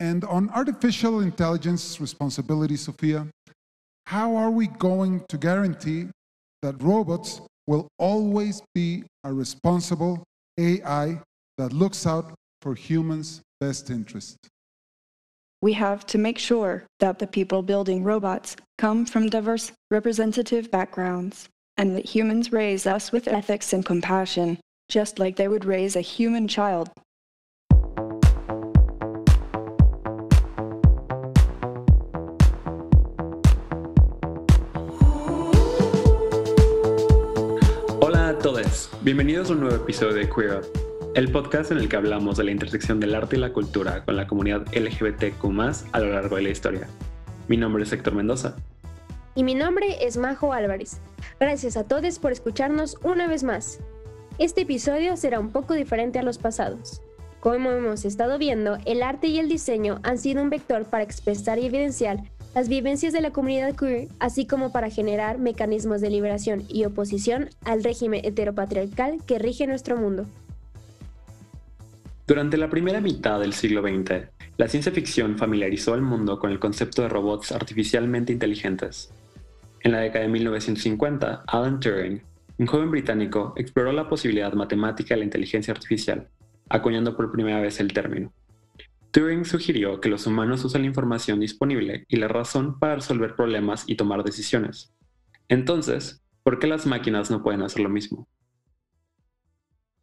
And on artificial intelligence responsibility, Sophia, how are we going to guarantee that robots will always be a responsible AI that looks out for humans' best interest? We have to make sure that the people building robots come from diverse representative backgrounds and that humans raise us with ethics and compassion, just like they would raise a human child. A todos, bienvenidos a un nuevo episodio de Queer el podcast en el que hablamos de la intersección del arte y la cultura con la comunidad LGBTQ a lo largo de la historia. Mi nombre es Héctor Mendoza. Y mi nombre es Majo Álvarez. Gracias a todos por escucharnos una vez más. Este episodio será un poco diferente a los pasados. Como hemos estado viendo, el arte y el diseño han sido un vector para expresar y evidenciar las vivencias de la comunidad queer, así como para generar mecanismos de liberación y oposición al régimen heteropatriarcal que rige nuestro mundo. Durante la primera mitad del siglo XX, la ciencia ficción familiarizó al mundo con el concepto de robots artificialmente inteligentes. En la década de 1950, Alan Turing, un joven británico, exploró la posibilidad matemática de la inteligencia artificial, acuñando por primera vez el término. Turing sugirió que los humanos usan la información disponible y la razón para resolver problemas y tomar decisiones. Entonces, ¿por qué las máquinas no pueden hacer lo mismo?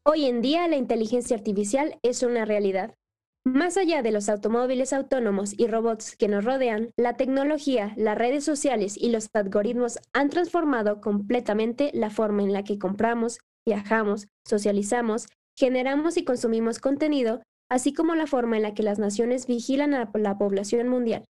Hoy en día la inteligencia artificial es una realidad. Más allá de los automóviles autónomos y robots que nos rodean, la tecnología, las redes sociales y los algoritmos han transformado completamente la forma en la que compramos, viajamos, socializamos, generamos y consumimos contenido así como la forma en la que las naciones vigilan a la población mundial.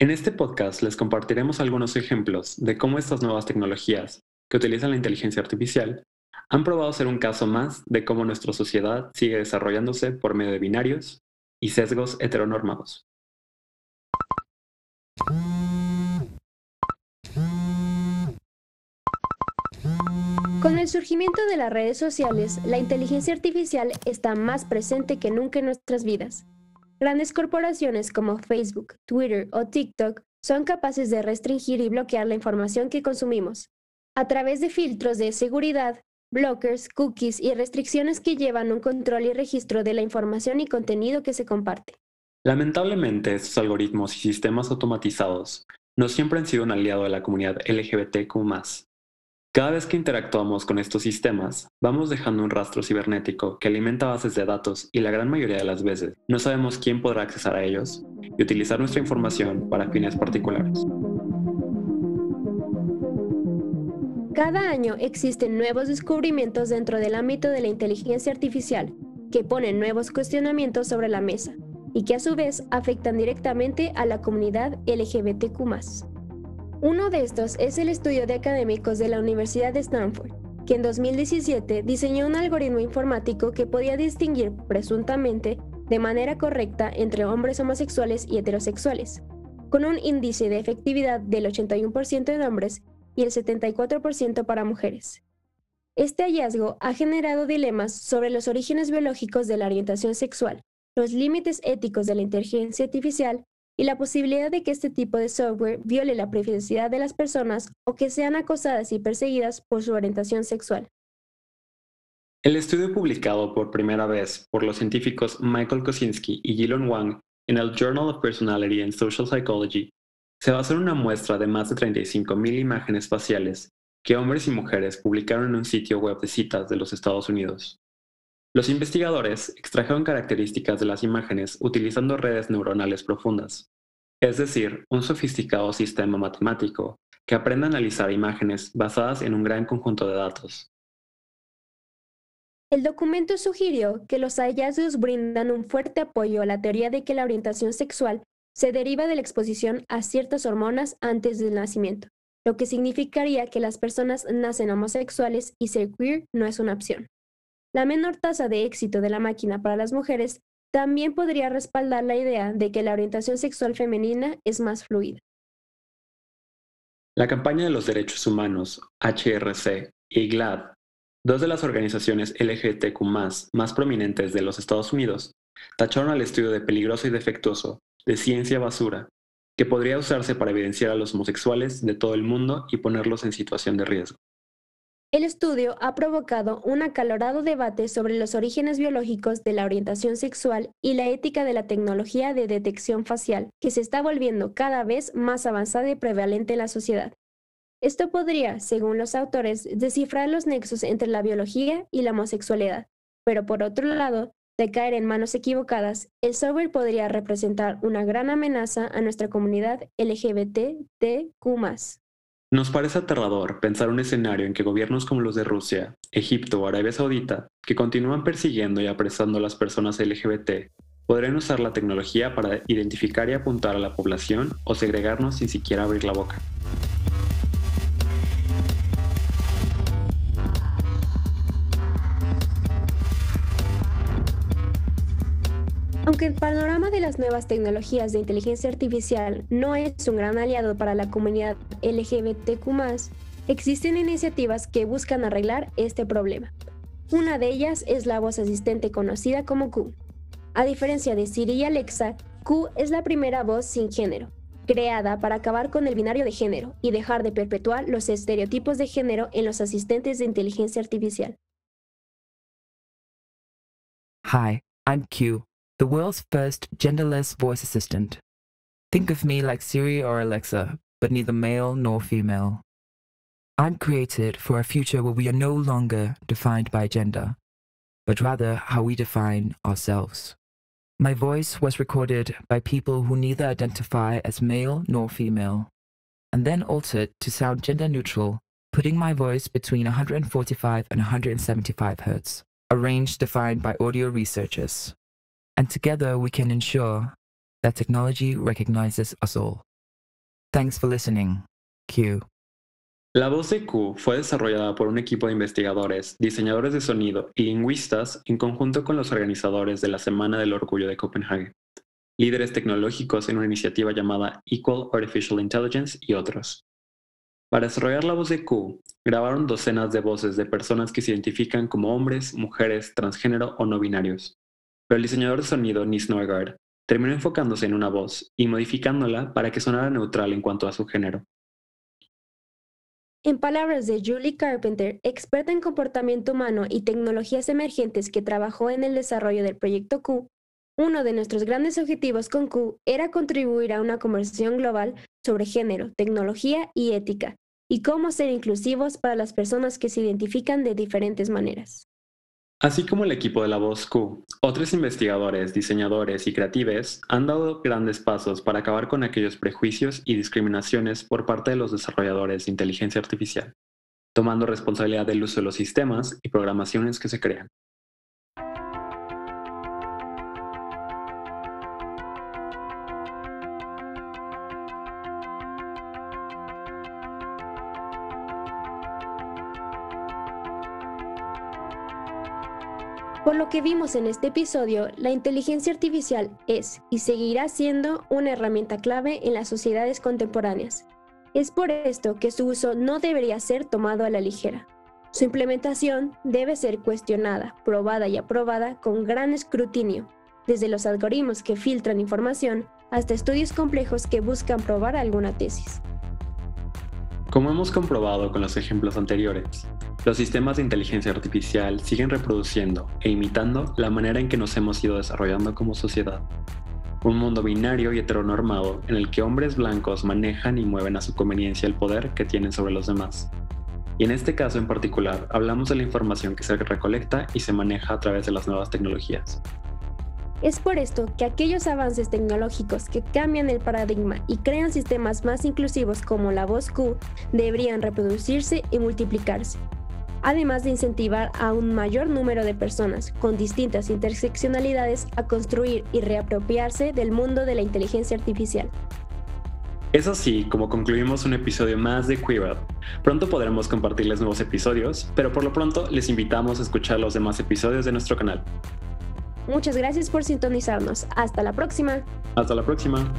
En este podcast les compartiremos algunos ejemplos de cómo estas nuevas tecnologías, que utilizan la inteligencia artificial, han probado ser un caso más de cómo nuestra sociedad sigue desarrollándose por medio de binarios y sesgos heteronormados. Con el surgimiento de las redes sociales, la inteligencia artificial está más presente que nunca en nuestras vidas. Grandes corporaciones como Facebook, Twitter o TikTok son capaces de restringir y bloquear la información que consumimos, a través de filtros de seguridad, blockers, cookies y restricciones que llevan un control y registro de la información y contenido que se comparte. Lamentablemente, estos algoritmos y sistemas automatizados no siempre han sido un aliado de la comunidad LGBTQ cada vez que interactuamos con estos sistemas, vamos dejando un rastro cibernético que alimenta bases de datos y la gran mayoría de las veces no sabemos quién podrá accesar a ellos y utilizar nuestra información para fines particulares. Cada año existen nuevos descubrimientos dentro del ámbito de la inteligencia artificial que ponen nuevos cuestionamientos sobre la mesa y que a su vez afectan directamente a la comunidad LGBTQ. Uno de estos es el estudio de académicos de la Universidad de Stanford, que en 2017 diseñó un algoritmo informático que podía distinguir presuntamente de manera correcta entre hombres homosexuales y heterosexuales, con un índice de efectividad del 81% en hombres y el 74% para mujeres. Este hallazgo ha generado dilemas sobre los orígenes biológicos de la orientación sexual, los límites éticos de la inteligencia artificial y la posibilidad de que este tipo de software viole la privacidad de las personas o que sean acosadas y perseguidas por su orientación sexual. El estudio publicado por primera vez por los científicos Michael Kosinski y Gilon Wang en el Journal of Personality and Social Psychology se basó en una muestra de más de 35.000 imágenes faciales que hombres y mujeres publicaron en un sitio web de citas de los Estados Unidos. Los investigadores extrajeron características de las imágenes utilizando redes neuronales profundas, es decir, un sofisticado sistema matemático que aprende a analizar imágenes basadas en un gran conjunto de datos. El documento sugirió que los hallazgos brindan un fuerte apoyo a la teoría de que la orientación sexual se deriva de la exposición a ciertas hormonas antes del nacimiento, lo que significaría que las personas nacen homosexuales y ser queer no es una opción. La menor tasa de éxito de la máquina para las mujeres también podría respaldar la idea de que la orientación sexual femenina es más fluida. La campaña de los derechos humanos, HRC, y GLAD, dos de las organizaciones LGTQ más prominentes de los Estados Unidos, tacharon al estudio de peligroso y defectuoso, de ciencia basura, que podría usarse para evidenciar a los homosexuales de todo el mundo y ponerlos en situación de riesgo. El estudio ha provocado un acalorado debate sobre los orígenes biológicos de la orientación sexual y la ética de la tecnología de detección facial, que se está volviendo cada vez más avanzada y prevalente en la sociedad. Esto podría, según los autores, descifrar los nexos entre la biología y la homosexualidad, pero por otro lado, de caer en manos equivocadas, el software podría representar una gran amenaza a nuestra comunidad LGBTQ. Nos parece aterrador pensar un escenario en que gobiernos como los de Rusia, Egipto o Arabia Saudita, que continúan persiguiendo y apresando a las personas LGBT, podrían usar la tecnología para identificar y apuntar a la población o segregarnos sin siquiera abrir la boca. Aunque el panorama de las nuevas tecnologías de inteligencia artificial no es un gran aliado para la comunidad LGBTQ, existen iniciativas que buscan arreglar este problema. Una de ellas es la voz asistente conocida como Q. A diferencia de Siri y Alexa, Q es la primera voz sin género, creada para acabar con el binario de género y dejar de perpetuar los estereotipos de género en los asistentes de inteligencia artificial. Hi, I'm Q. the world's first genderless voice assistant. Think of me like Siri or Alexa, but neither male nor female. I'm created for a future where we are no longer defined by gender, but rather how we define ourselves. My voice was recorded by people who neither identify as male nor female, and then altered to sound gender neutral, putting my voice between 145 and 175 hertz, a range defined by audio researchers. And together we can ensure that technology recognizes us all. Thanks for listening. Q. La voz de Q fue desarrollada por un equipo de investigadores, diseñadores de sonido y lingüistas en conjunto con los organizadores de la Semana del Orgullo de Copenhague, líderes tecnológicos en una iniciativa llamada Equal Artificial Intelligence y otros. Para desarrollar la voz de Q, grabaron docenas de voces de personas que se identifican como hombres, mujeres, transgénero o no binarios, pero el diseñador de sonido Nis Norgard terminó enfocándose en una voz y modificándola para que sonara neutral en cuanto a su género. En palabras de Julie Carpenter, experta en comportamiento humano y tecnologías emergentes que trabajó en el desarrollo del proyecto Q, uno de nuestros grandes objetivos con Q era contribuir a una conversación global sobre género, tecnología y ética, y cómo ser inclusivos para las personas que se identifican de diferentes maneras. Así como el equipo de la voz Q, otros investigadores, diseñadores y creatives han dado grandes pasos para acabar con aquellos prejuicios y discriminaciones por parte de los desarrolladores de inteligencia artificial, tomando responsabilidad del uso de los sistemas y programaciones que se crean. Que vimos en este episodio, la inteligencia artificial es y seguirá siendo una herramienta clave en las sociedades contemporáneas. Es por esto que su uso no debería ser tomado a la ligera. Su implementación debe ser cuestionada, probada y aprobada con gran escrutinio, desde los algoritmos que filtran información hasta estudios complejos que buscan probar alguna tesis. Como hemos comprobado con los ejemplos anteriores, los sistemas de inteligencia artificial siguen reproduciendo e imitando la manera en que nos hemos ido desarrollando como sociedad. Un mundo binario y heteronormado en el que hombres blancos manejan y mueven a su conveniencia el poder que tienen sobre los demás. Y en este caso en particular hablamos de la información que se recolecta y se maneja a través de las nuevas tecnologías. Es por esto que aquellos avances tecnológicos que cambian el paradigma y crean sistemas más inclusivos como la voz Q deberían reproducirse y multiplicarse, además de incentivar a un mayor número de personas con distintas interseccionalidades a construir y reapropiarse del mundo de la inteligencia artificial. Es así como concluimos un episodio más de Queer Pronto podremos compartirles nuevos episodios, pero por lo pronto les invitamos a escuchar los demás episodios de nuestro canal. Muchas gracias por sintonizarnos. Hasta la próxima. Hasta la próxima.